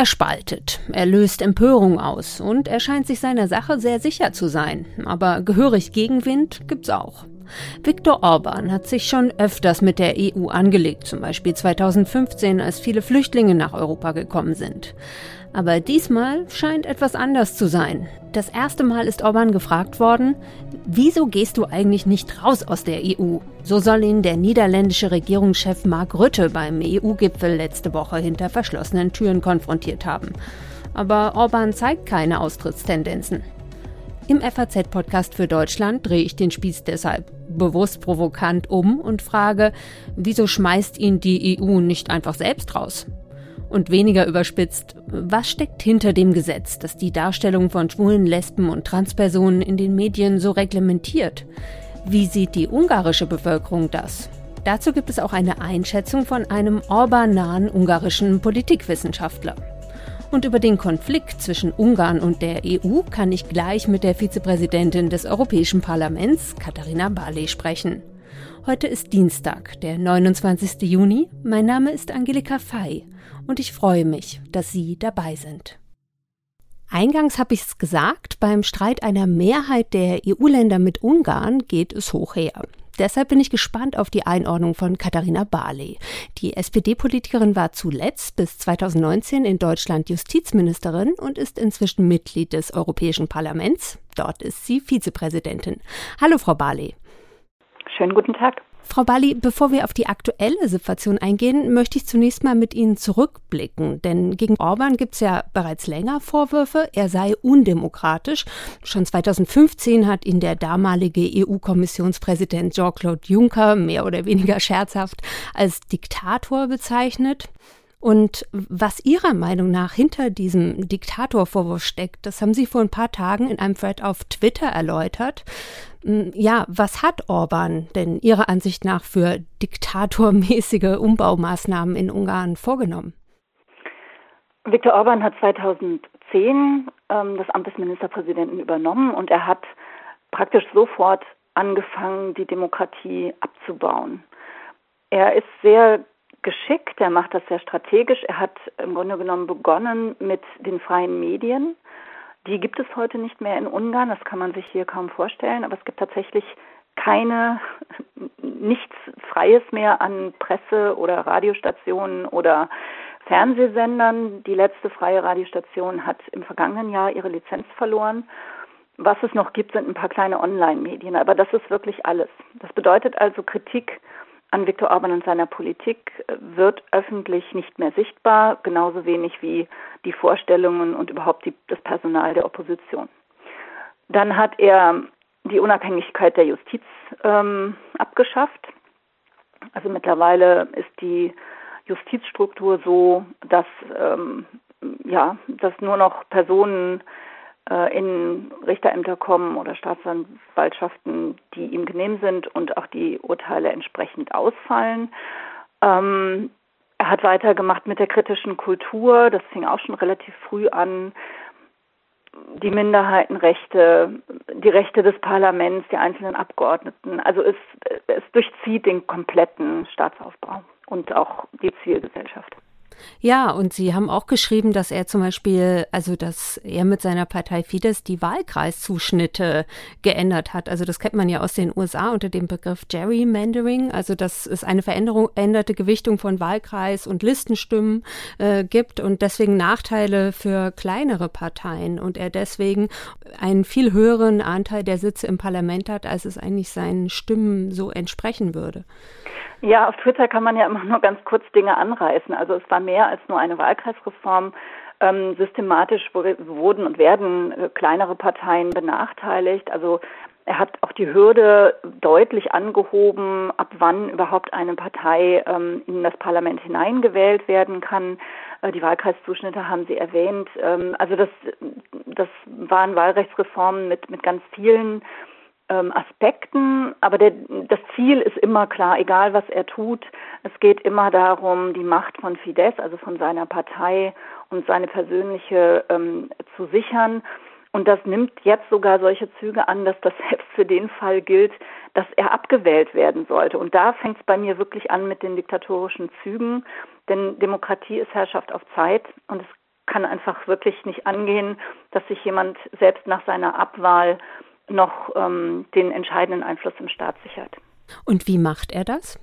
Er spaltet, er löst Empörung aus und er scheint sich seiner Sache sehr sicher zu sein. Aber gehörig Gegenwind gibt's auch. Viktor Orban hat sich schon öfters mit der EU angelegt, zum Beispiel 2015, als viele Flüchtlinge nach Europa gekommen sind. Aber diesmal scheint etwas anders zu sein. Das erste Mal ist Orban gefragt worden, wieso gehst du eigentlich nicht raus aus der EU? So soll ihn der niederländische Regierungschef Mark Rutte beim EU-Gipfel letzte Woche hinter verschlossenen Türen konfrontiert haben. Aber Orban zeigt keine Austrittstendenzen. Im FAZ-Podcast für Deutschland drehe ich den Spieß deshalb bewusst provokant um und frage, wieso schmeißt ihn die EU nicht einfach selbst raus? Und weniger überspitzt, was steckt hinter dem Gesetz, das die Darstellung von schwulen, Lesben und Transpersonen in den Medien so reglementiert? Wie sieht die ungarische Bevölkerung das? Dazu gibt es auch eine Einschätzung von einem Orban-nahen ungarischen Politikwissenschaftler. Und über den Konflikt zwischen Ungarn und der EU kann ich gleich mit der Vizepräsidentin des Europäischen Parlaments, Katharina Barley, sprechen. Heute ist Dienstag, der 29. Juni. Mein Name ist Angelika Fey und ich freue mich, dass Sie dabei sind. Eingangs habe ich es gesagt, beim Streit einer Mehrheit der EU-Länder mit Ungarn geht es hoch her. Deshalb bin ich gespannt auf die Einordnung von Katharina Barley. Die SPD-Politikerin war zuletzt bis 2019 in Deutschland Justizministerin und ist inzwischen Mitglied des Europäischen Parlaments. Dort ist sie Vizepräsidentin. Hallo, Frau Barley. Schönen guten Tag. Frau Bali, bevor wir auf die aktuelle Situation eingehen, möchte ich zunächst mal mit Ihnen zurückblicken. Denn gegen Orban gibt es ja bereits länger Vorwürfe, er sei undemokratisch. Schon 2015 hat ihn der damalige EU-Kommissionspräsident Jean-Claude Juncker mehr oder weniger scherzhaft als Diktator bezeichnet. Und was Ihrer Meinung nach hinter diesem Diktatorvorwurf steckt, das haben Sie vor ein paar Tagen in einem Thread auf Twitter erläutert. Hm, ja, was hat Orban denn Ihrer Ansicht nach für diktatormäßige Umbaumaßnahmen in Ungarn vorgenommen? Viktor Orban hat 2010 ähm, das Amt des Ministerpräsidenten übernommen und er hat praktisch sofort angefangen, die Demokratie abzubauen. Er ist sehr geschickt, er macht das sehr strategisch. Er hat im Grunde genommen begonnen mit den freien Medien. Die gibt es heute nicht mehr in Ungarn, das kann man sich hier kaum vorstellen, aber es gibt tatsächlich keine, nichts Freies mehr an Presse- oder Radiostationen oder Fernsehsendern. Die letzte freie Radiostation hat im vergangenen Jahr ihre Lizenz verloren. Was es noch gibt, sind ein paar kleine Online-Medien, aber das ist wirklich alles. Das bedeutet also Kritik an Viktor Orban und seiner Politik äh, wird öffentlich nicht mehr sichtbar, genauso wenig wie die Vorstellungen und überhaupt die, das Personal der Opposition. Dann hat er die Unabhängigkeit der Justiz ähm, abgeschafft. Also mittlerweile ist die Justizstruktur so, dass ähm, ja, dass nur noch Personen in Richterämter kommen oder Staatsanwaltschaften, die ihm genehm sind und auch die Urteile entsprechend ausfallen. Ähm, er hat weitergemacht mit der kritischen Kultur, das fing auch schon relativ früh an. Die Minderheitenrechte, die Rechte des Parlaments, die einzelnen Abgeordneten. Also es, es durchzieht den kompletten Staatsaufbau und auch die Zivilgesellschaft. Ja, und Sie haben auch geschrieben, dass er zum Beispiel, also dass er mit seiner Partei Fidesz die Wahlkreiszuschnitte geändert hat. Also das kennt man ja aus den USA unter dem Begriff Gerrymandering, also dass es eine Veränderung, änderte Gewichtung von Wahlkreis und Listenstimmen äh, gibt und deswegen Nachteile für kleinere Parteien und er deswegen einen viel höheren Anteil der Sitze im Parlament hat, als es eigentlich seinen Stimmen so entsprechen würde. Ja, auf Twitter kann man ja immer nur ganz kurz Dinge anreißen. Also es war mehr als nur eine Wahlkreisreform. Ähm, systematisch wurden und werden äh, kleinere Parteien benachteiligt. Also er hat auch die Hürde deutlich angehoben, ab wann überhaupt eine Partei ähm, in das Parlament hineingewählt werden kann. Äh, die Wahlkreiszuschnitte haben Sie erwähnt. Ähm, also das, das waren Wahlrechtsreformen mit, mit ganz vielen ähm, Aspekten, aber der, das Ziel ist immer klar, egal was er tut. Es geht immer darum, die Macht von Fidesz, also von seiner Partei und seine persönliche ähm, zu sichern. Und das nimmt jetzt sogar solche Züge an, dass das selbst für den Fall gilt, dass er abgewählt werden sollte. Und da fängt es bei mir wirklich an mit den diktatorischen Zügen, denn Demokratie ist Herrschaft auf Zeit und es kann einfach wirklich nicht angehen, dass sich jemand selbst nach seiner Abwahl noch ähm, den entscheidenden Einfluss im Staat sichert. Und wie macht er das?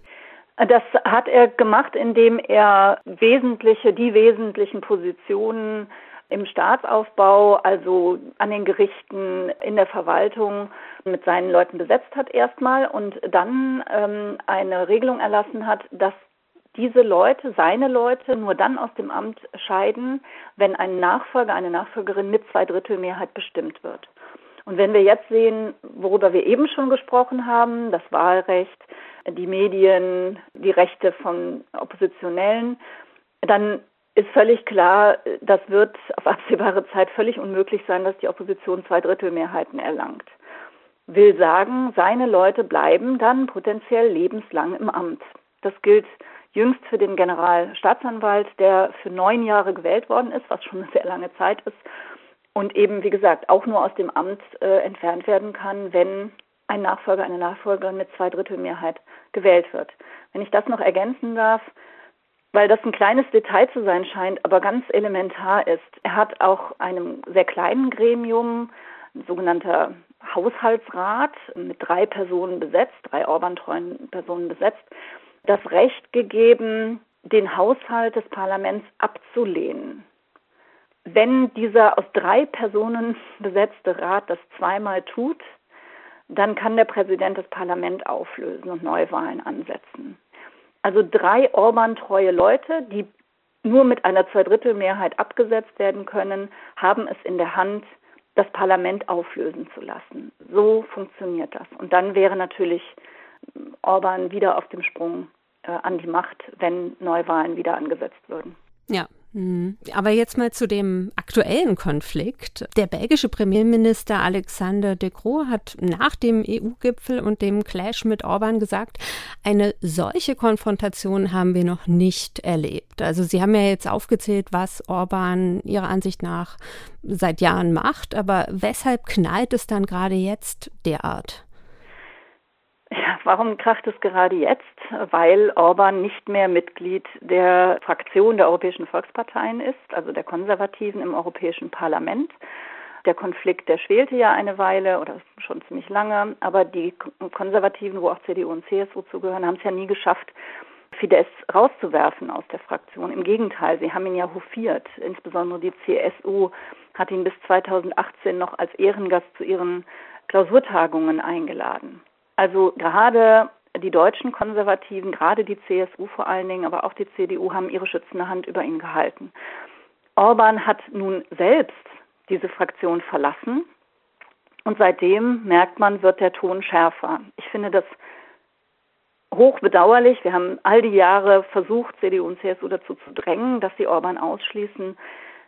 Das hat er gemacht, indem er wesentliche, die wesentlichen Positionen im Staatsaufbau, also an den Gerichten, in der Verwaltung mit seinen Leuten besetzt hat erstmal und dann ähm, eine Regelung erlassen hat, dass diese Leute, seine Leute, nur dann aus dem Amt scheiden, wenn ein Nachfolger, eine Nachfolgerin mit zwei Drittel Mehrheit bestimmt wird. Und wenn wir jetzt sehen, worüber wir eben schon gesprochen haben, das Wahlrecht, die Medien, die Rechte von Oppositionellen, dann ist völlig klar, das wird auf absehbare Zeit völlig unmöglich sein, dass die Opposition zwei Drittel Mehrheiten erlangt. Will sagen, seine Leute bleiben dann potenziell lebenslang im Amt. Das gilt jüngst für den Generalstaatsanwalt, der für neun Jahre gewählt worden ist, was schon eine sehr lange Zeit ist, und eben, wie gesagt, auch nur aus dem Amt äh, entfernt werden kann, wenn ein Nachfolger, eine Nachfolgerin mit zwei Drittel Mehrheit gewählt wird. Wenn ich das noch ergänzen darf, weil das ein kleines Detail zu sein scheint, aber ganz elementar ist. Er hat auch einem sehr kleinen Gremium, ein sogenannter Haushaltsrat mit drei Personen besetzt, drei Orban-treuen Personen besetzt, das Recht gegeben, den Haushalt des Parlaments abzulehnen. Wenn dieser aus drei Personen besetzte Rat das zweimal tut, dann kann der Präsident das Parlament auflösen und Neuwahlen ansetzen. Also drei Orban-treue Leute, die nur mit einer Zweidrittelmehrheit abgesetzt werden können, haben es in der Hand, das Parlament auflösen zu lassen. So funktioniert das. Und dann wäre natürlich Orban wieder auf dem Sprung äh, an die Macht, wenn Neuwahlen wieder angesetzt würden. Ja. Aber jetzt mal zu dem aktuellen Konflikt. Der belgische Premierminister Alexander De Croo hat nach dem EU-Gipfel und dem Clash mit Orban gesagt, eine solche Konfrontation haben wir noch nicht erlebt. Also Sie haben ja jetzt aufgezählt, was Orban Ihrer Ansicht nach seit Jahren macht, aber weshalb knallt es dann gerade jetzt derart? Ja, warum kracht es gerade jetzt? Weil Orban nicht mehr Mitglied der Fraktion der Europäischen Volksparteien ist, also der Konservativen im Europäischen Parlament. Der Konflikt, der schwelte ja eine Weile oder schon ziemlich lange, aber die Konservativen, wo auch CDU und CSU zugehören, haben es ja nie geschafft, Fidesz rauszuwerfen aus der Fraktion. Im Gegenteil, sie haben ihn ja hofiert. Insbesondere die CSU hat ihn bis 2018 noch als Ehrengast zu ihren Klausurtagungen eingeladen. Also gerade die deutschen Konservativen, gerade die CSU vor allen Dingen, aber auch die CDU haben ihre schützende Hand über ihn gehalten. Orban hat nun selbst diese Fraktion verlassen und seitdem merkt man, wird der Ton schärfer. Ich finde das hoch bedauerlich. Wir haben all die Jahre versucht, CDU und CSU dazu zu drängen, dass sie Orban ausschließen.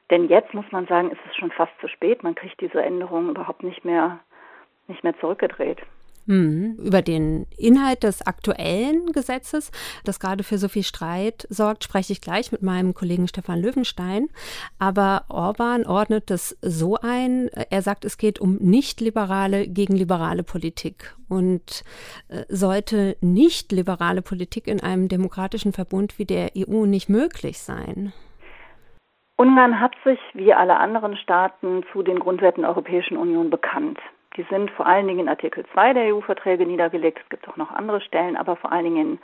Denn jetzt muss man sagen, ist es schon fast zu spät. Man kriegt diese Änderungen überhaupt nicht mehr, nicht mehr zurückgedreht. Mhm. Über den Inhalt des aktuellen Gesetzes, das gerade für so viel Streit sorgt, spreche ich gleich mit meinem Kollegen Stefan Löwenstein. Aber Orban ordnet es so ein, er sagt, es geht um nicht liberale gegen liberale Politik. Und äh, sollte nicht liberale Politik in einem demokratischen Verbund wie der EU nicht möglich sein? Ungarn hat sich wie alle anderen Staaten zu den Grundwerten der Europäischen Union bekannt. Die sind vor allen Dingen in Artikel 2 der EU-Verträge niedergelegt. Es gibt auch noch andere Stellen, aber vor allen Dingen in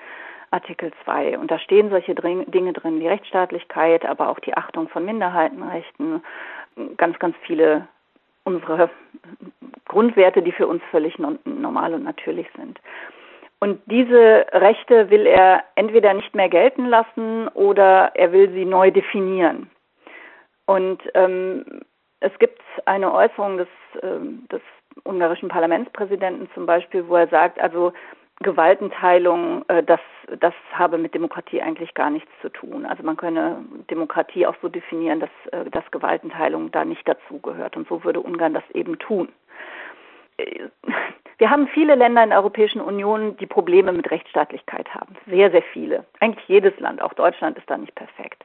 Artikel 2. Und da stehen solche Dinge drin wie Rechtsstaatlichkeit, aber auch die Achtung von Minderheitenrechten, ganz, ganz viele unserer Grundwerte, die für uns völlig normal und natürlich sind. Und diese Rechte will er entweder nicht mehr gelten lassen oder er will sie neu definieren. Und ähm, es gibt eine Äußerung des, äh, des ungarischen Parlamentspräsidenten zum Beispiel, wo er sagt, also Gewaltenteilung, äh, das, das habe mit Demokratie eigentlich gar nichts zu tun. Also man könne Demokratie auch so definieren, dass, äh, dass Gewaltenteilung da nicht dazugehört. Und so würde Ungarn das eben tun. Äh, wir haben viele Länder in der Europäischen Union, die Probleme mit Rechtsstaatlichkeit haben. Sehr, sehr viele. Eigentlich jedes Land, auch Deutschland ist da nicht perfekt.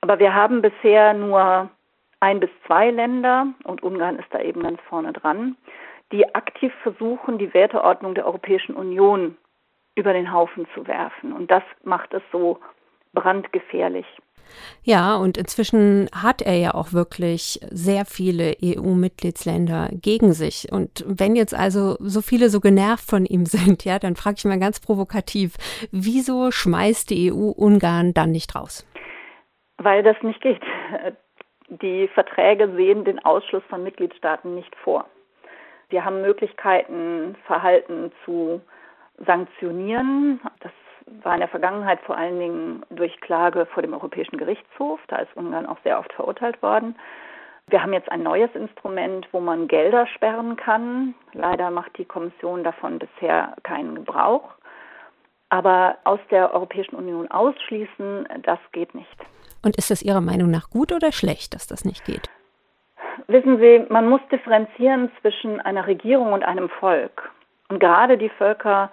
Aber wir haben bisher nur ein bis zwei Länder, und Ungarn ist da eben ganz vorne dran, die aktiv versuchen, die Werteordnung der Europäischen Union über den Haufen zu werfen. Und das macht es so brandgefährlich. Ja, und inzwischen hat er ja auch wirklich sehr viele EU-Mitgliedsländer gegen sich. Und wenn jetzt also so viele so genervt von ihm sind, ja, dann frage ich mal ganz provokativ, wieso schmeißt die EU Ungarn dann nicht raus? Weil das nicht geht. Die Verträge sehen den Ausschluss von Mitgliedstaaten nicht vor. Wir haben Möglichkeiten, Verhalten zu sanktionieren. Das war in der Vergangenheit vor allen Dingen durch Klage vor dem Europäischen Gerichtshof. Da ist Ungarn auch sehr oft verurteilt worden. Wir haben jetzt ein neues Instrument, wo man Gelder sperren kann. Leider macht die Kommission davon bisher keinen Gebrauch. Aber aus der Europäischen Union ausschließen, das geht nicht. Und ist es Ihrer Meinung nach gut oder schlecht, dass das nicht geht? Wissen Sie, man muss differenzieren zwischen einer Regierung und einem Volk. Und gerade die Völker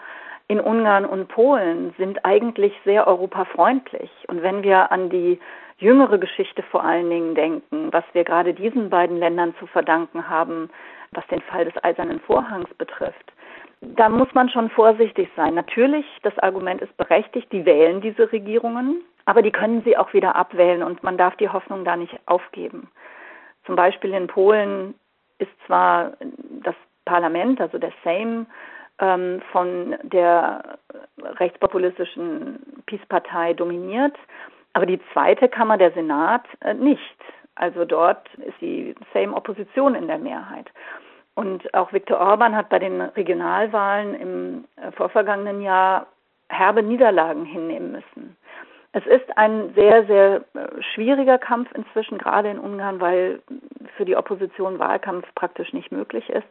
in Ungarn und Polen sind eigentlich sehr europafreundlich. Und wenn wir an die jüngere Geschichte vor allen Dingen denken, was wir gerade diesen beiden Ländern zu verdanken haben, was den Fall des Eisernen Vorhangs betrifft, da muss man schon vorsichtig sein. Natürlich, das Argument ist berechtigt, die wählen diese Regierungen, aber die können sie auch wieder abwählen und man darf die Hoffnung da nicht aufgeben. Zum Beispiel in Polen ist zwar das Parlament, also der Sejm, ähm, von der rechtspopulistischen Peace-Partei dominiert, aber die zweite Kammer, der Senat, äh, nicht. Also dort ist die Sejm-Opposition in der Mehrheit. Und auch Viktor Orban hat bei den Regionalwahlen im äh, vorvergangenen Jahr herbe Niederlagen hinnehmen müssen. Es ist ein sehr, sehr äh, schwieriger Kampf inzwischen, gerade in Ungarn, weil für die Opposition Wahlkampf praktisch nicht möglich ist.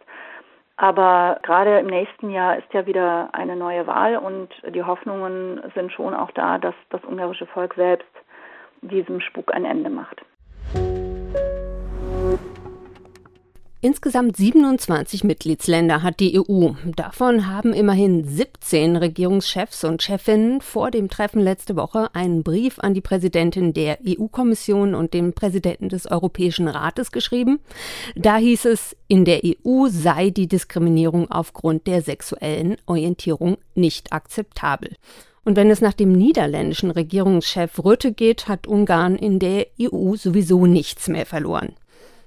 Aber gerade im nächsten Jahr ist ja wieder eine neue Wahl und die Hoffnungen sind schon auch da, dass das ungarische Volk selbst diesem Spuk ein Ende macht. Insgesamt 27 Mitgliedsländer hat die EU. Davon haben immerhin 17 Regierungschefs und Chefinnen vor dem Treffen letzte Woche einen Brief an die Präsidentin der EU-Kommission und den Präsidenten des Europäischen Rates geschrieben. Da hieß es, in der EU sei die Diskriminierung aufgrund der sexuellen Orientierung nicht akzeptabel. Und wenn es nach dem niederländischen Regierungschef Rütte geht, hat Ungarn in der EU sowieso nichts mehr verloren.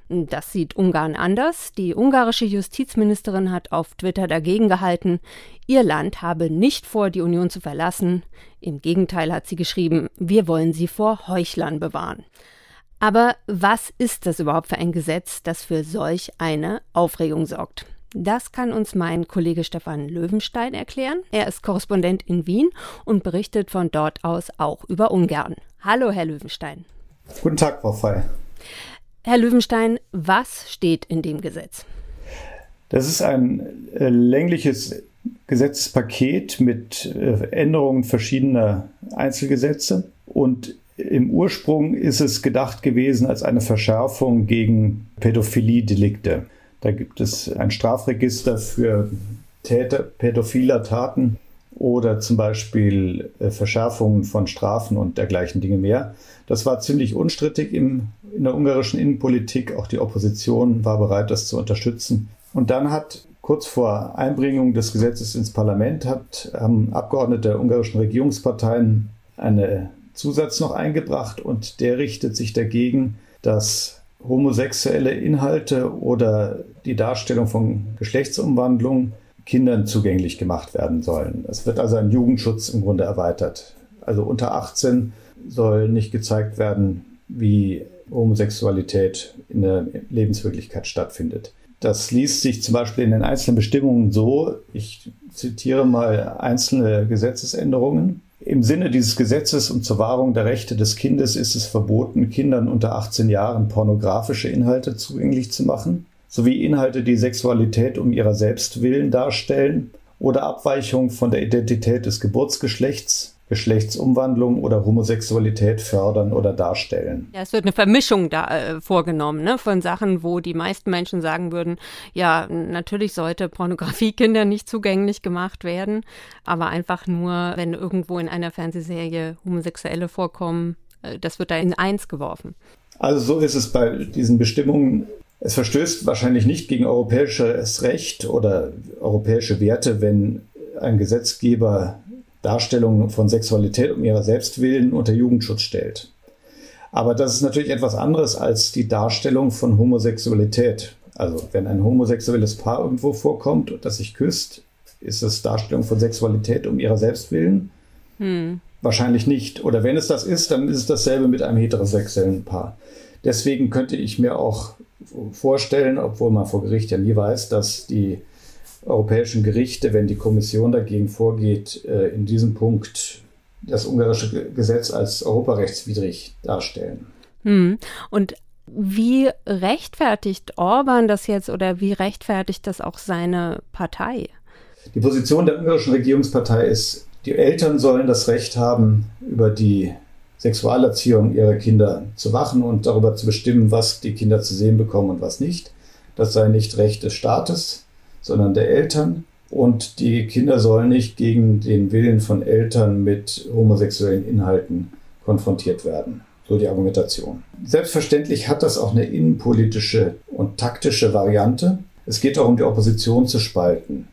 Das sieht Ungarn anders. Die ungarische Justizministerin hat auf Twitter dagegen gehalten, ihr Land habe nicht vor, die Union zu verlassen. Im Gegenteil hat sie geschrieben, wir wollen sie vor Heuchlern bewahren. Aber was ist das überhaupt für ein Gesetz, das für solch eine Aufregung sorgt? Das kann uns mein Kollege Stefan Löwenstein erklären. Er ist Korrespondent in Wien und berichtet von dort aus auch über Ungarn. Hallo, Herr Löwenstein. Guten Tag, Frau Fey. Herr Löwenstein, was steht in dem Gesetz? Das ist ein äh, längliches Gesetzespaket mit äh, Änderungen verschiedener Einzelgesetze. Und im Ursprung ist es gedacht gewesen als eine Verschärfung gegen Pädophilie-Delikte. Da gibt es ein Strafregister für Täter pädophiler Taten oder zum Beispiel äh, Verschärfungen von Strafen und dergleichen Dinge mehr. Das war ziemlich unstrittig im in der ungarischen Innenpolitik. Auch die Opposition war bereit, das zu unterstützen. Und dann hat kurz vor Einbringung des Gesetzes ins Parlament hat ähm, Abgeordnete der ungarischen Regierungsparteien einen Zusatz noch eingebracht und der richtet sich dagegen, dass homosexuelle Inhalte oder die Darstellung von Geschlechtsumwandlung Kindern zugänglich gemacht werden sollen. Es wird also ein Jugendschutz im Grunde erweitert. Also unter 18 soll nicht gezeigt werden, wie Homosexualität in der Lebenswirklichkeit stattfindet. Das liest sich zum Beispiel in den einzelnen Bestimmungen so, ich zitiere mal einzelne Gesetzesänderungen. Im Sinne dieses Gesetzes und zur Wahrung der Rechte des Kindes ist es verboten, Kindern unter 18 Jahren pornografische Inhalte zugänglich zu machen, sowie Inhalte, die Sexualität um ihrer selbst willen darstellen oder Abweichung von der Identität des Geburtsgeschlechts Geschlechtsumwandlung oder Homosexualität fördern oder darstellen. Ja, es wird eine Vermischung da äh, vorgenommen, ne, von Sachen, wo die meisten Menschen sagen würden, ja, natürlich sollte Pornografie Kindern nicht zugänglich gemacht werden, aber einfach nur, wenn irgendwo in einer Fernsehserie Homosexuelle vorkommen, äh, das wird da in eins geworfen. Also so ist es bei diesen Bestimmungen. Es verstößt wahrscheinlich nicht gegen europäisches Recht oder europäische Werte, wenn ein Gesetzgeber Darstellungen von Sexualität um ihrer Selbstwillen unter Jugendschutz stellt. Aber das ist natürlich etwas anderes als die Darstellung von Homosexualität. Also wenn ein homosexuelles Paar irgendwo vorkommt und das sich küsst, ist es Darstellung von Sexualität um ihrer Selbstwillen? Hm. Wahrscheinlich nicht. Oder wenn es das ist, dann ist es dasselbe mit einem heterosexuellen Paar. Deswegen könnte ich mir auch vorstellen, obwohl man vor Gericht ja nie weiß, dass die europäischen Gerichte, wenn die Kommission dagegen vorgeht, äh, in diesem Punkt das ungarische Gesetz als europarechtswidrig darstellen. Hm. Und wie rechtfertigt Orban das jetzt oder wie rechtfertigt das auch seine Partei? Die Position der ungarischen Regierungspartei ist, die Eltern sollen das Recht haben, über die Sexualerziehung ihrer Kinder zu wachen und darüber zu bestimmen, was die Kinder zu sehen bekommen und was nicht. Das sei nicht Recht des Staates, sondern der Eltern. Und die Kinder sollen nicht gegen den Willen von Eltern mit homosexuellen Inhalten konfrontiert werden. So die Argumentation. Selbstverständlich hat das auch eine innenpolitische und taktische Variante. Es geht auch um die Opposition zu spalten.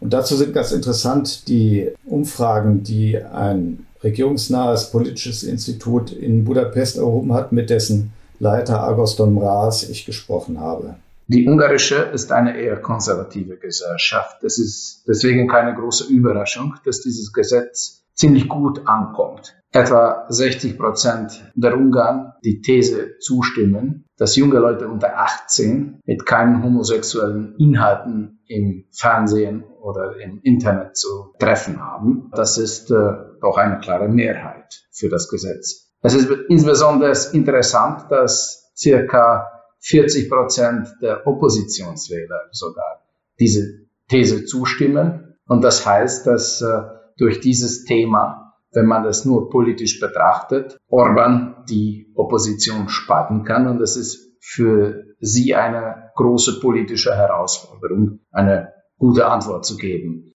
Und dazu sind ganz interessant die Umfragen, die ein regierungsnahes politisches Institut in Budapest erhoben hat, mit dessen Leiter Agoston Mraz ich gesprochen habe. Die ungarische ist eine eher konservative Gesellschaft. Es ist deswegen keine große Überraschung, dass dieses Gesetz ziemlich gut ankommt. Etwa 60 Prozent der Ungarn die These zustimmen, dass junge Leute unter 18 mit keinen homosexuellen Inhalten im Fernsehen oder im Internet zu treffen haben. Das ist äh, doch eine klare Mehrheit für das Gesetz. Es ist insbesondere interessant, dass circa 40 Prozent der Oppositionswähler sogar diese These zustimmen. Und das heißt, dass äh, durch dieses Thema, wenn man das nur politisch betrachtet, Orban die Opposition spalten kann. Und das ist für sie eine große politische Herausforderung, eine gute Antwort zu geben.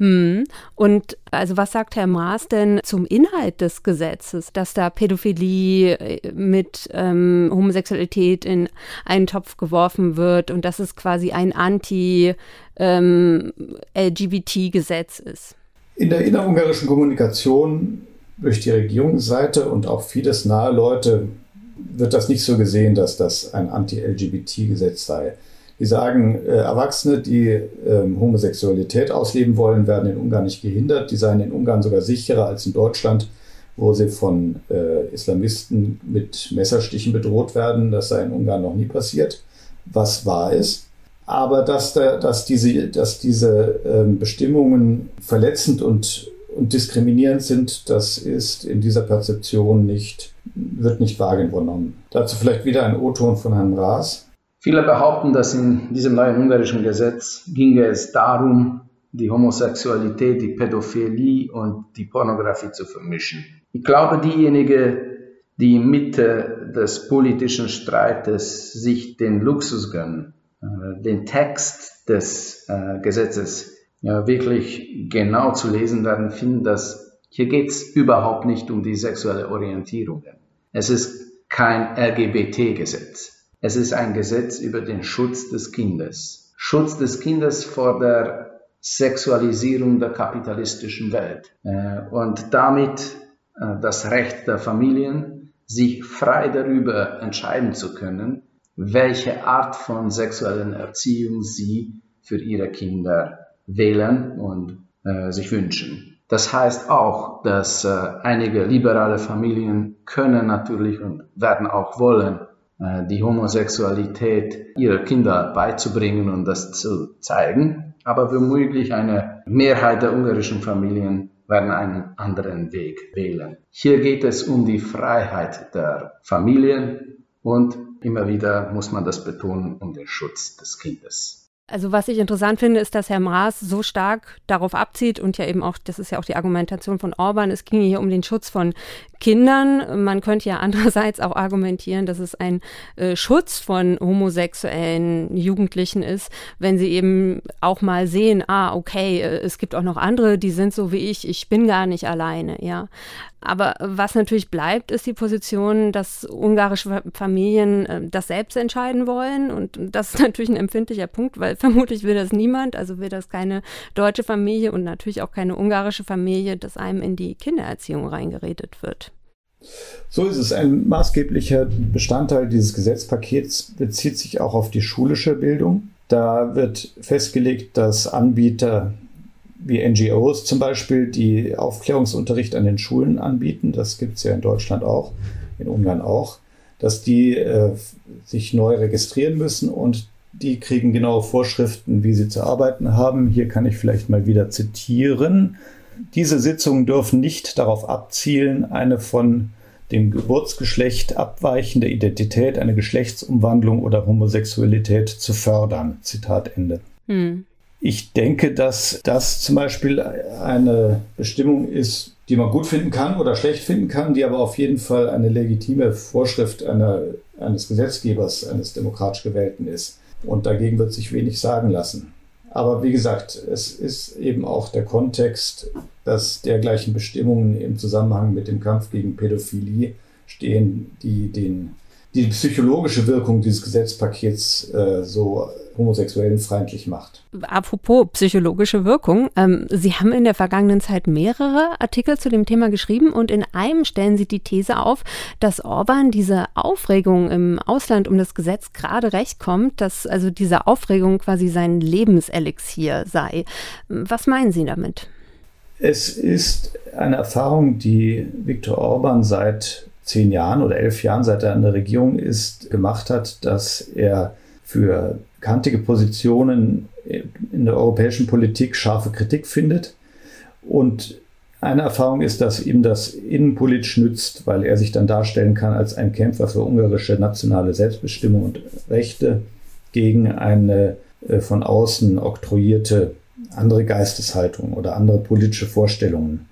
Hm. Und also was sagt Herr Maas denn zum Inhalt des Gesetzes, dass da Pädophilie äh, mit ähm, Homosexualität in einen Topf geworfen wird und dass es quasi ein Anti-LGBT-Gesetz ähm, ist? In der innerungarischen Kommunikation durch die Regierungsseite und auch vieles nahe Leute wird das nicht so gesehen, dass das ein Anti-LGBT-Gesetz sei. Die sagen, äh, Erwachsene, die ähm, Homosexualität ausleben wollen, werden in Ungarn nicht gehindert. Die seien in Ungarn sogar sicherer als in Deutschland, wo sie von äh, Islamisten mit Messerstichen bedroht werden. Das sei in Ungarn noch nie passiert, was wahr ist. Aber dass, da, dass diese, dass diese ähm, Bestimmungen verletzend und, und diskriminierend sind, das ist in dieser Perzeption nicht, wird nicht wahrgenommen. Dazu vielleicht wieder ein O-Ton von Herrn Raas. Viele behaupten, dass in diesem neuen ungarischen Gesetz ginge es darum, die Homosexualität, die Pädophilie und die Pornografie zu vermischen. Ich glaube, diejenigen, die in Mitte des politischen Streites sich den Luxus gönnen, äh, den Text des äh, Gesetzes wirklich genau zu lesen werden, finden, dass hier geht es überhaupt nicht um die sexuelle Orientierung. Es ist kein LGBT-Gesetz. Es ist ein Gesetz über den Schutz des Kindes. Schutz des Kindes vor der Sexualisierung der kapitalistischen Welt äh, und damit äh, das Recht der Familien, sich frei darüber entscheiden zu können, welche Art von sexuellen Erziehung sie für ihre Kinder wählen und äh, sich wünschen. Das heißt auch, dass einige liberale Familien können natürlich und werden auch wollen die Homosexualität ihrer Kinder beizubringen und das zu zeigen. Aber womöglich eine Mehrheit der ungarischen Familien werden einen anderen Weg wählen. Hier geht es um die Freiheit der Familien und immer wieder muss man das betonen, um den Schutz des Kindes. Also was ich interessant finde, ist, dass Herr Maas so stark darauf abzieht und ja eben auch, das ist ja auch die Argumentation von Orban, es ging hier um den Schutz von Kindern. Man könnte ja andererseits auch argumentieren, dass es ein äh, Schutz von homosexuellen Jugendlichen ist, wenn sie eben auch mal sehen, ah, okay, äh, es gibt auch noch andere, die sind so wie ich, ich bin gar nicht alleine, ja. Aber was natürlich bleibt, ist die Position, dass ungarische Familien äh, das selbst entscheiden wollen. Und das ist natürlich ein empfindlicher Punkt, weil vermutlich will das niemand. Also will das keine deutsche Familie und natürlich auch keine ungarische Familie, dass einem in die Kindererziehung reingeredet wird. So ist es. Ein maßgeblicher Bestandteil dieses Gesetzpakets bezieht sich auch auf die schulische Bildung. Da wird festgelegt, dass Anbieter wie NGOs zum Beispiel, die Aufklärungsunterricht an den Schulen anbieten, das gibt es ja in Deutschland auch, in Ungarn auch, dass die äh, sich neu registrieren müssen und die kriegen genaue Vorschriften, wie sie zu arbeiten haben. Hier kann ich vielleicht mal wieder zitieren. Diese Sitzungen dürfen nicht darauf abzielen, eine von dem Geburtsgeschlecht abweichende Identität, eine Geschlechtsumwandlung oder Homosexualität zu fördern. Zitat Ende. Hm. Ich denke, dass das zum Beispiel eine Bestimmung ist, die man gut finden kann oder schlecht finden kann, die aber auf jeden Fall eine legitime Vorschrift einer, eines Gesetzgebers, eines demokratisch gewählten ist. Und dagegen wird sich wenig sagen lassen. Aber wie gesagt, es ist eben auch der Kontext, dass dergleichen Bestimmungen im Zusammenhang mit dem Kampf gegen Pädophilie stehen, die den die psychologische Wirkung dieses Gesetzpakets äh, so homosexuellen feindlich macht. Apropos psychologische Wirkung, ähm, Sie haben in der vergangenen Zeit mehrere Artikel zu dem Thema geschrieben und in einem stellen Sie die These auf, dass Orban diese Aufregung im Ausland um das Gesetz gerade recht kommt, dass also diese Aufregung quasi sein Lebenselixier sei. Was meinen Sie damit? Es ist eine Erfahrung, die Viktor Orban seit zehn Jahren oder elf Jahren, seit er an der Regierung ist, gemacht hat, dass er für kantige Positionen in der europäischen Politik scharfe Kritik findet. Und eine Erfahrung ist, dass ihm das innenpolitisch nützt, weil er sich dann darstellen kann als ein Kämpfer für ungarische nationale Selbstbestimmung und Rechte gegen eine äh, von außen oktroyierte andere Geisteshaltung oder andere politische Vorstellungen.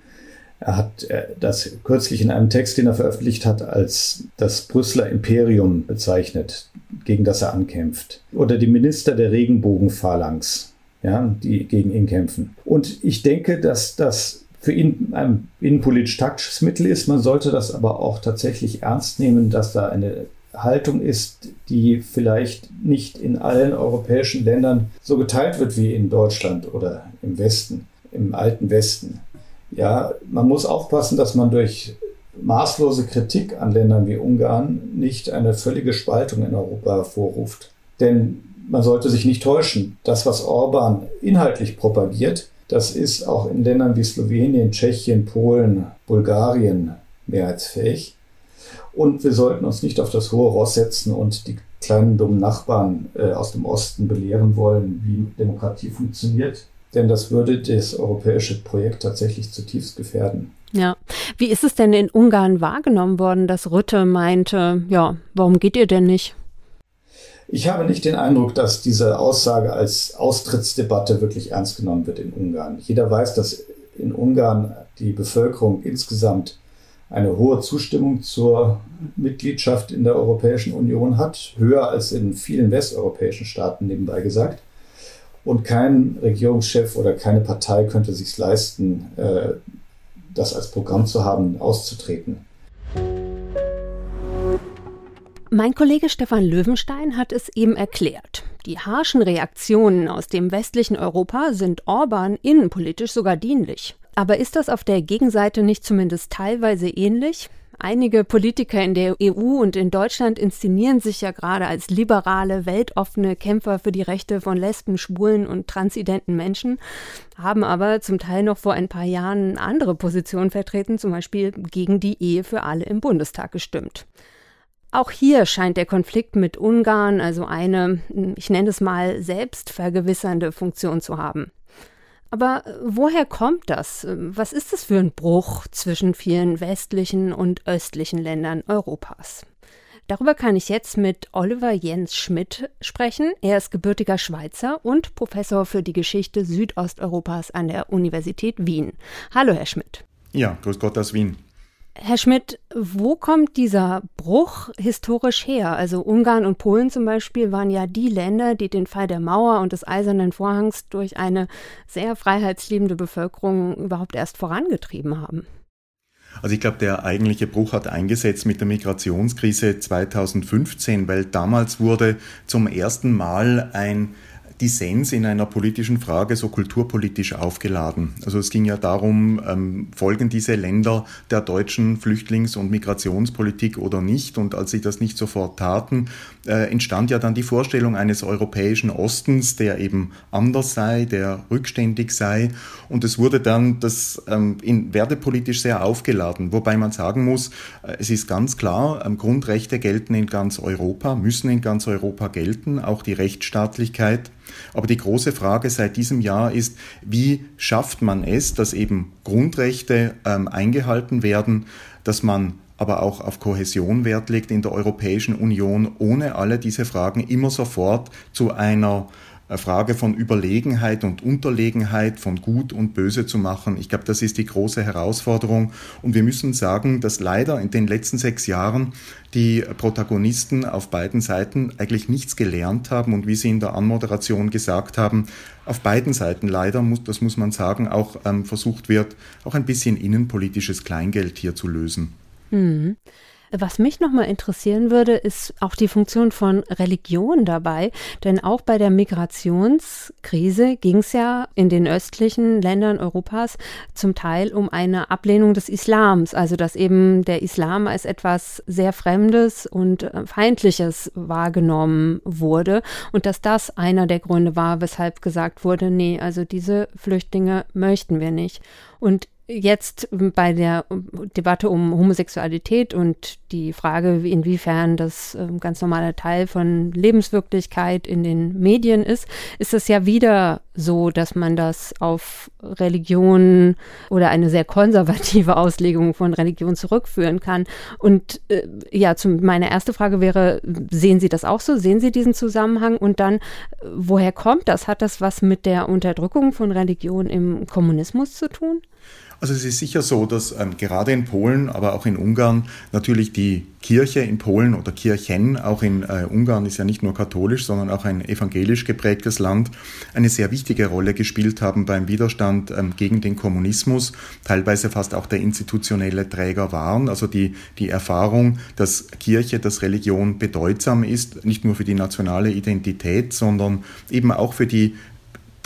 Er hat äh, das kürzlich in einem Text, den er veröffentlicht hat, als das Brüsseler Imperium bezeichnet, gegen das er ankämpft. Oder die Minister der Regenbogenphalanx, ja, die gegen ihn kämpfen. Und ich denke, dass das für ihn ein innenpolitisch taktisches Mittel ist. Man sollte das aber auch tatsächlich ernst nehmen, dass da eine Haltung ist, die vielleicht nicht in allen europäischen Ländern so geteilt wird wie in Deutschland oder im Westen, im alten Westen. Ja, man muss aufpassen, dass man durch maßlose Kritik an Ländern wie Ungarn nicht eine völlige Spaltung in Europa hervorruft. Denn man sollte sich nicht täuschen. Das, was Orban inhaltlich propagiert, das ist auch in Ländern wie Slowenien, Tschechien, Polen, Bulgarien mehrheitsfähig. Und wir sollten uns nicht auf das hohe Ross setzen und die kleinen dummen Nachbarn äh, aus dem Osten belehren wollen, wie Demokratie funktioniert denn das würde das europäische Projekt tatsächlich zutiefst gefährden. Ja. Wie ist es denn in Ungarn wahrgenommen worden, dass Rütte meinte, ja, warum geht ihr denn nicht? Ich habe nicht den Eindruck, dass diese Aussage als Austrittsdebatte wirklich ernst genommen wird in Ungarn. Jeder weiß, dass in Ungarn die Bevölkerung insgesamt eine hohe Zustimmung zur Mitgliedschaft in der Europäischen Union hat, höher als in vielen westeuropäischen Staaten nebenbei gesagt. Und kein Regierungschef oder keine Partei könnte sich leisten, äh, das als Programm zu haben, auszutreten. Mein Kollege Stefan Löwenstein hat es eben erklärt. Die harschen Reaktionen aus dem westlichen Europa sind Orban innenpolitisch sogar dienlich. Aber ist das auf der Gegenseite nicht zumindest teilweise ähnlich? Einige Politiker in der EU und in Deutschland inszenieren sich ja gerade als liberale, weltoffene Kämpfer für die Rechte von Lesben, Schwulen und transidenten Menschen, haben aber zum Teil noch vor ein paar Jahren andere Positionen vertreten, zum Beispiel gegen die Ehe für alle im Bundestag gestimmt. Auch hier scheint der Konflikt mit Ungarn also eine, ich nenne es mal, selbstvergewissernde Funktion zu haben. Aber äh, woher kommt das? Ähm, was ist das für ein Bruch zwischen vielen westlichen und östlichen Ländern Europas? Darüber kann ich jetzt mit Oliver Jens Schmidt sprechen. Er ist gebürtiger Schweizer und Professor für die Geschichte Südosteuropas an der Universität Wien. Hallo, Herr Schmidt. Ja, grüß Gott aus Wien. Herr Schmidt, wo kommt dieser Bruch historisch her? Also Ungarn und Polen zum Beispiel waren ja die Länder, die den Fall der Mauer und des Eisernen Vorhangs durch eine sehr freiheitsliebende Bevölkerung überhaupt erst vorangetrieben haben. Also ich glaube, der eigentliche Bruch hat eingesetzt mit der Migrationskrise 2015, weil damals wurde zum ersten Mal ein Dissens in einer politischen Frage so kulturpolitisch aufgeladen. Also es ging ja darum, ähm, folgen diese Länder der deutschen Flüchtlings- und Migrationspolitik oder nicht? Und als sie das nicht sofort taten, äh, entstand ja dann die Vorstellung eines europäischen Ostens, der eben anders sei, der rückständig sei. Und es wurde dann das ähm, in wertepolitisch sehr aufgeladen, wobei man sagen muss, äh, es ist ganz klar, ähm, Grundrechte gelten in ganz Europa, müssen in ganz Europa gelten, auch die Rechtsstaatlichkeit. Aber die große Frage seit diesem Jahr ist, wie schafft man es, dass eben Grundrechte ähm, eingehalten werden, dass man aber auch auf Kohäsion Wert legt in der Europäischen Union, ohne alle diese Fragen immer sofort zu einer Frage von Überlegenheit und Unterlegenheit, von Gut und Böse zu machen. Ich glaube, das ist die große Herausforderung. Und wir müssen sagen, dass leider in den letzten sechs Jahren die Protagonisten auf beiden Seiten eigentlich nichts gelernt haben und wie Sie in der Anmoderation gesagt haben, auf beiden Seiten leider, das muss man sagen, auch ähm, versucht wird, auch ein bisschen innenpolitisches Kleingeld hier zu lösen. Mhm. Was mich nochmal interessieren würde, ist auch die Funktion von Religion dabei. Denn auch bei der Migrationskrise ging es ja in den östlichen Ländern Europas zum Teil um eine Ablehnung des Islams. Also dass eben der Islam als etwas sehr Fremdes und äh, Feindliches wahrgenommen wurde. Und dass das einer der Gründe war, weshalb gesagt wurde, nee, also diese Flüchtlinge möchten wir nicht. Und jetzt bei der Debatte um Homosexualität und die Frage, inwiefern das ähm, ganz normaler Teil von Lebenswirklichkeit in den Medien ist, ist es ja wieder so, dass man das auf Religion oder eine sehr konservative Auslegung von Religion zurückführen kann. Und äh, ja, zum, meine erste Frage wäre, sehen Sie das auch so? Sehen Sie diesen Zusammenhang? Und dann, woher kommt das? Hat das was mit der Unterdrückung von Religion im Kommunismus zu tun? Also es ist sicher so, dass ähm, gerade in Polen, aber auch in Ungarn natürlich die Kirche in Polen oder Kirchen, auch in äh, Ungarn ist ja nicht nur katholisch, sondern auch ein evangelisch geprägtes Land, eine sehr wichtige Rolle gespielt haben beim Widerstand ähm, gegen den Kommunismus, teilweise fast auch der institutionelle Träger waren. Also die, die Erfahrung, dass Kirche, dass Religion bedeutsam ist, nicht nur für die nationale Identität, sondern eben auch für die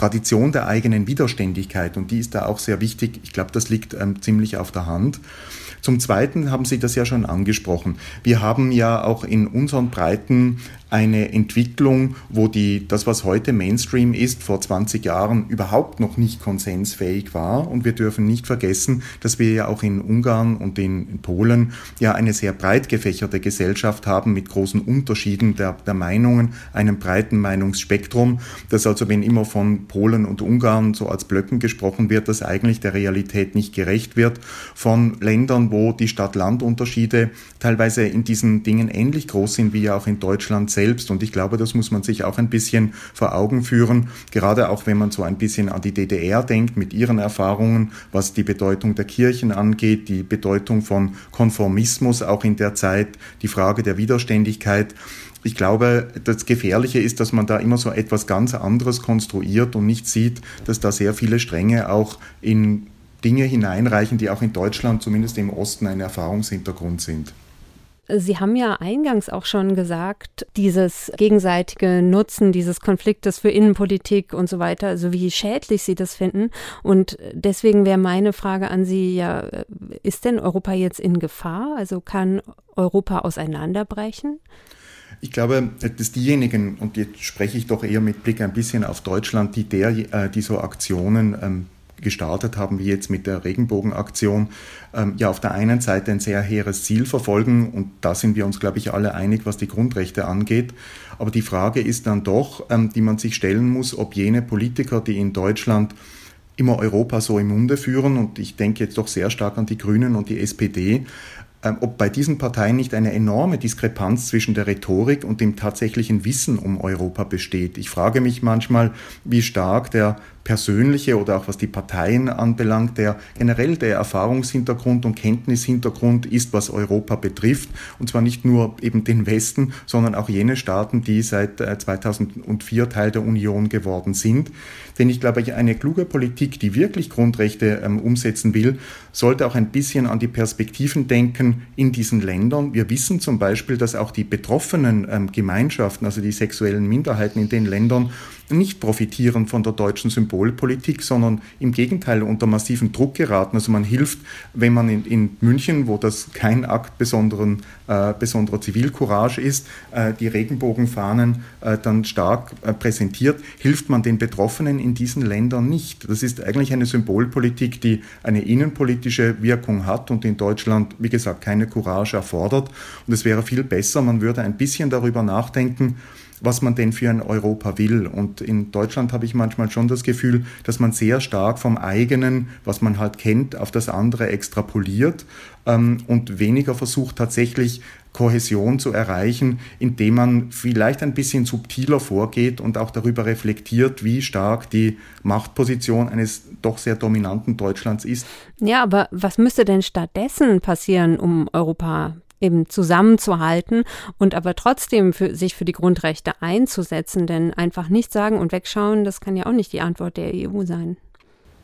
Tradition der eigenen Widerständigkeit und die ist da auch sehr wichtig. Ich glaube, das liegt ähm, ziemlich auf der Hand. Zum Zweiten haben Sie das ja schon angesprochen. Wir haben ja auch in unseren Breiten eine Entwicklung, wo die, das, was heute Mainstream ist, vor 20 Jahren überhaupt noch nicht konsensfähig war. Und wir dürfen nicht vergessen, dass wir ja auch in Ungarn und in, Polen ja eine sehr breit gefächerte Gesellschaft haben mit großen Unterschieden der, der Meinungen, einem breiten Meinungsspektrum, dass also, wenn immer von Polen und Ungarn so als Blöcken gesprochen wird, das eigentlich der Realität nicht gerecht wird, von Ländern, wo die Stadt-Land-Unterschiede teilweise in diesen Dingen ähnlich groß sind wie ja auch in Deutschland selbst selbst. Und ich glaube, das muss man sich auch ein bisschen vor Augen führen, gerade auch wenn man so ein bisschen an die DDR denkt, mit ihren Erfahrungen, was die Bedeutung der Kirchen angeht, die Bedeutung von Konformismus auch in der Zeit, die Frage der Widerständigkeit. Ich glaube, das Gefährliche ist, dass man da immer so etwas ganz anderes konstruiert und nicht sieht, dass da sehr viele Stränge auch in Dinge hineinreichen, die auch in Deutschland, zumindest im Osten, ein Erfahrungshintergrund sind. Sie haben ja eingangs auch schon gesagt, dieses gegenseitige Nutzen dieses Konfliktes für Innenpolitik und so weiter, also wie schädlich Sie das finden. Und deswegen wäre meine Frage an Sie ja, ist denn Europa jetzt in Gefahr? Also kann Europa auseinanderbrechen? Ich glaube, dass diejenigen, und jetzt spreche ich doch eher mit Blick ein bisschen auf Deutschland, die, der, äh, die so Aktionen ähm, gestartet haben, wie jetzt mit der Regenbogenaktion, ähm, ja auf der einen Seite ein sehr hehres Ziel verfolgen und da sind wir uns, glaube ich, alle einig, was die Grundrechte angeht. Aber die Frage ist dann doch, ähm, die man sich stellen muss, ob jene Politiker, die in Deutschland immer Europa so im Munde führen, und ich denke jetzt doch sehr stark an die Grünen und die SPD, ähm, ob bei diesen Parteien nicht eine enorme Diskrepanz zwischen der Rhetorik und dem tatsächlichen Wissen um Europa besteht. Ich frage mich manchmal, wie stark der persönliche oder auch was die Parteien anbelangt, der generell der Erfahrungshintergrund und Kenntnishintergrund ist, was Europa betrifft. Und zwar nicht nur eben den Westen, sondern auch jene Staaten, die seit 2004 äh, Teil der Union geworden sind. Denn ich glaube, eine kluge Politik, die wirklich Grundrechte ähm, umsetzen will, sollte auch ein bisschen an die Perspektiven denken in diesen Ländern. Wir wissen zum Beispiel, dass auch die betroffenen ähm, Gemeinschaften, also die sexuellen Minderheiten in den Ländern, nicht profitieren von der deutschen Symbolpolitik, sondern im Gegenteil unter massiven Druck geraten. Also man hilft, wenn man in, in München, wo das kein Akt besonderen, äh, besonderer Zivilcourage ist, äh, die Regenbogenfahnen äh, dann stark äh, präsentiert, hilft man den Betroffenen in diesen Ländern nicht. Das ist eigentlich eine Symbolpolitik, die eine innenpolitische Wirkung hat und in Deutschland, wie gesagt, keine Courage erfordert. Und es wäre viel besser, man würde ein bisschen darüber nachdenken, was man denn für ein Europa will. Und in Deutschland habe ich manchmal schon das Gefühl, dass man sehr stark vom eigenen, was man halt kennt, auf das andere extrapoliert ähm, und weniger versucht tatsächlich Kohäsion zu erreichen, indem man vielleicht ein bisschen subtiler vorgeht und auch darüber reflektiert, wie stark die Machtposition eines doch sehr dominanten Deutschlands ist. Ja, aber was müsste denn stattdessen passieren, um Europa eben zusammenzuhalten und aber trotzdem für, sich für die Grundrechte einzusetzen. Denn einfach nicht sagen und wegschauen, das kann ja auch nicht die Antwort der EU sein.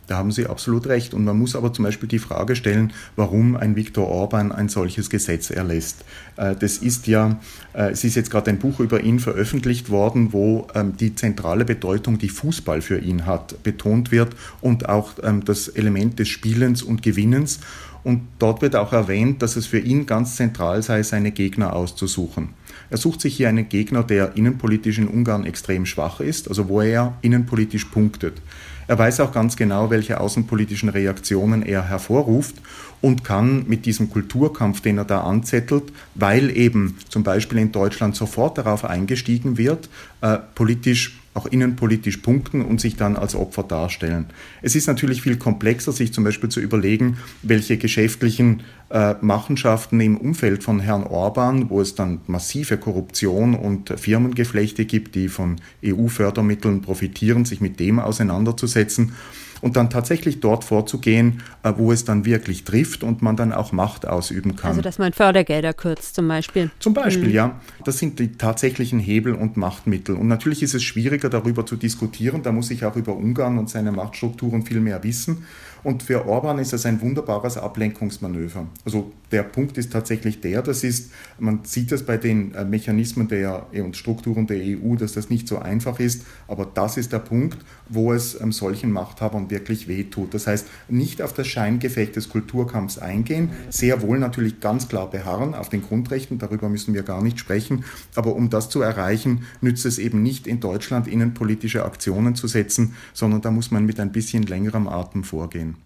Da haben Sie absolut recht. Und man muss aber zum Beispiel die Frage stellen, warum ein Viktor Orban ein solches Gesetz erlässt. Äh, das ist ja, äh, es ist jetzt gerade ein Buch über ihn veröffentlicht worden, wo ähm, die zentrale Bedeutung, die Fußball für ihn hat, betont wird und auch ähm, das Element des Spielens und Gewinnens. Und dort wird auch erwähnt, dass es für ihn ganz zentral sei, seine Gegner auszusuchen. Er sucht sich hier einen Gegner, der innenpolitisch in Ungarn extrem schwach ist, also wo er innenpolitisch punktet. Er weiß auch ganz genau, welche außenpolitischen Reaktionen er hervorruft und kann mit diesem Kulturkampf, den er da anzettelt, weil eben zum Beispiel in Deutschland sofort darauf eingestiegen wird, äh, politisch auch innenpolitisch punkten und sich dann als Opfer darstellen. Es ist natürlich viel komplexer, sich zum Beispiel zu überlegen, welche geschäftlichen äh, Machenschaften im Umfeld von Herrn Orban, wo es dann massive Korruption und Firmengeflechte gibt, die von EU-Fördermitteln profitieren, sich mit dem auseinanderzusetzen und dann tatsächlich dort vorzugehen, äh, wo es dann wirklich trifft und man dann auch Macht ausüben kann. Also dass man Fördergelder kürzt zum Beispiel. Zum Beispiel, mhm. ja. Das sind die tatsächlichen Hebel und Machtmittel. Und natürlich ist es schwieriger darüber zu diskutieren. Da muss ich auch über Ungarn und seine Machtstrukturen viel mehr wissen. Und für Orban ist das ein wunderbares Ablenkungsmanöver. Also der Punkt ist tatsächlich der, das ist, man sieht das bei den äh, Mechanismen der äh, und Strukturen der EU, dass das nicht so einfach ist, aber das ist der Punkt, wo es ähm, solchen Machthabern wirklich wehtut. Das heißt, nicht auf das Scheingefecht des Kulturkampfs eingehen, sehr wohl natürlich ganz klar beharren auf den Grundrechten, darüber müssen wir gar nicht sprechen, aber um das zu erreichen, nützt es eben nicht in Deutschland innenpolitische Aktionen zu setzen, sondern da muss man mit ein bisschen längerem Atem vorgehen.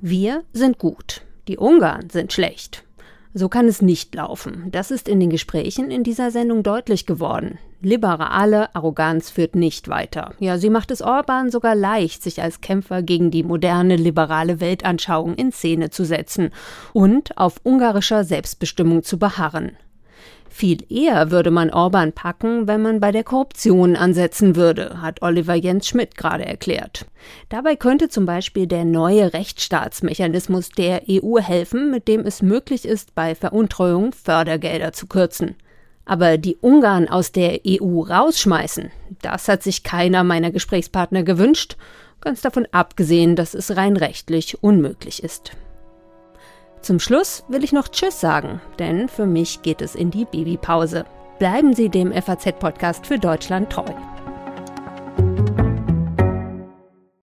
Wir sind gut, die Ungarn sind schlecht. So kann es nicht laufen. Das ist in den Gesprächen in dieser Sendung deutlich geworden. Liberale Arroganz führt nicht weiter. Ja, sie macht es Orban sogar leicht, sich als Kämpfer gegen die moderne liberale Weltanschauung in Szene zu setzen und auf ungarischer Selbstbestimmung zu beharren. Viel eher würde man Orban packen, wenn man bei der Korruption ansetzen würde, hat Oliver Jens Schmidt gerade erklärt. Dabei könnte zum Beispiel der neue Rechtsstaatsmechanismus der EU helfen, mit dem es möglich ist, bei Veruntreuung Fördergelder zu kürzen. Aber die Ungarn aus der EU rausschmeißen, das hat sich keiner meiner Gesprächspartner gewünscht, ganz davon abgesehen, dass es rein rechtlich unmöglich ist. Zum Schluss will ich noch Tschüss sagen, denn für mich geht es in die Babypause. Bleiben Sie dem FAZ-Podcast für Deutschland treu.